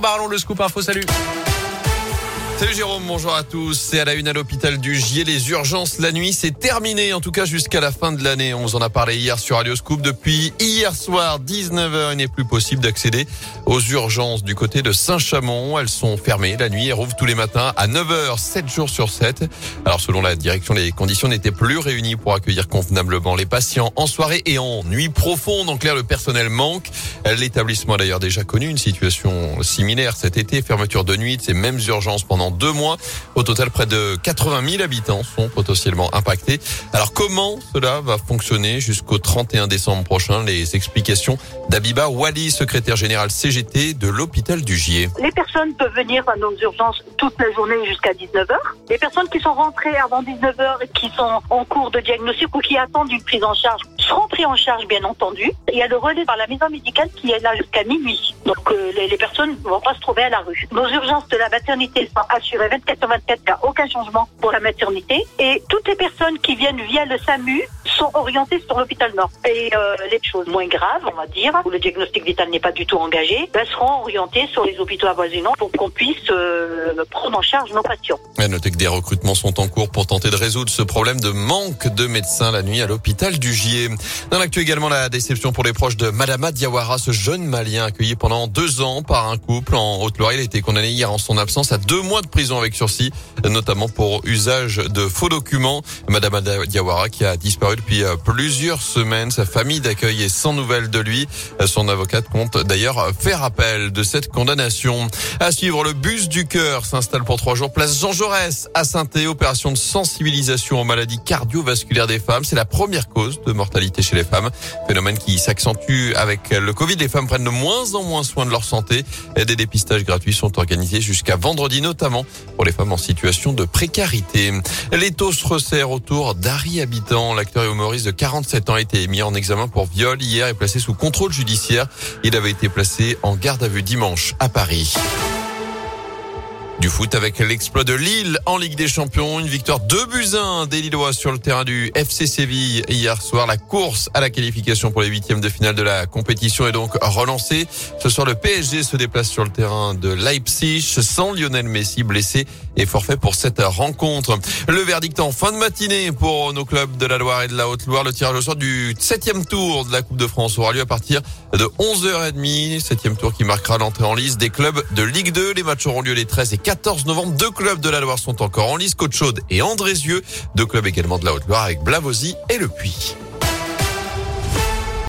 Arthur Barallon, le scoop info, salut. Salut Jérôme, bonjour à tous. C'est à la une à l'hôpital du Gier. Les urgences la nuit, c'est terminé, en tout cas jusqu'à la fin de l'année. On vous en a parlé hier sur Radio Scoop. Depuis hier soir, 19h, il n'est plus possible d'accéder aux urgences du côté de Saint-Chamond. Elles sont fermées la nuit et rouvrent tous les matins à 9h, 7 jours sur 7. Alors selon la direction, les conditions n'étaient plus réunies pour accueillir convenablement les patients en soirée et en nuit profonde. En clair, le personnel manque. L'établissement a d'ailleurs déjà connu une situation similaire cet été. Fermeture de nuit de ces mêmes urgences pendant deux mois. Au total, près de 80 000 habitants sont potentiellement impactés. Alors comment cela va fonctionner jusqu'au 31 décembre prochain? Les explications d'Abiba Wali, secrétaire général CGT de l'hôpital du Gier. Les personnes peuvent venir à nos urgences toute la journée jusqu'à 19h. Les personnes qui sont rentrées avant 19h et qui sont en cours de diagnostic ou qui attendent une prise en charge seront pris en charge, bien entendu. Il y a le relais par la maison médicale qui est là jusqu'à minuit. Donc euh, les, personnes ne vont pas se trouver à la rue. Nos urgences de la maternité sont assurées 24 sur 24, il aucun changement pour la maternité. Et toutes les personnes qui viennent via le SAMU sont orientées sur l'hôpital Nord. Et euh, les choses moins graves, on va dire, où le diagnostic vital n'est pas du tout engagé, ben, seront orientées sur les hôpitaux avoisinants pour qu'on puisse euh, prendre en charge nos patients. À noter que des recrutements sont en cours pour tenter de résoudre ce problème de manque de médecins la nuit à l'hôpital du Gier. Dans l'actu également, la déception pour les proches de Madama Diawara, ce jeune malien accueilli pendant deux ans par un couple en Haute-Loire. Il a été condamné hier en son absence à deux mois de prison avec sursis, notamment pour usage de faux documents. Madama Diawara qui a disparu depuis euh, plusieurs semaines. Sa famille d'accueil est sans nouvelles de lui. Son avocate compte d'ailleurs faire appel de cette condamnation. À suivre, le bus du cœur s'installe pour trois jours. Place Jean Jaurès à saint Opération de sensibilisation aux maladies cardiovasculaires des femmes. C'est la première cause de mortalité chez les femmes. Phénomène qui s'accentue avec le Covid. Les femmes prennent de moins en moins soin de leur santé. Des dépistages gratuits sont organisés jusqu'à vendredi, notamment pour les femmes en situation de précarité. L'étau se resserre autour d'Harry Habitant. L'acteur et humoriste de 47 ans a été mis en examen pour viol hier et placé sous contrôle judiciaire. Il avait été placé en garde à vue dimanche à Paris. Foot avec l'exploit de Lille en Ligue des Champions. Une victoire 2 buts 1 des Lillois sur le terrain du FC Séville hier soir. La course à la qualification pour les huitièmes de finale de la compétition est donc relancée. Ce soir, le PSG se déplace sur le terrain de Leipzig sans Lionel Messi blessé et forfait pour cette rencontre. Le verdict en fin de matinée pour nos clubs de la Loire et de la Haute-Loire. Le tirage au sort du septième tour de la Coupe de France aura lieu à partir de 11h30. Septième tour qui marquera l'entrée en liste des clubs de Ligue 2. Les matchs auront lieu les 13 et 14 14 novembre. Deux clubs de la Loire sont encore en lice, Côte-Chaude et Andrézieux. Deux clubs également de la Haute-Loire avec Blavozy et Le Puy.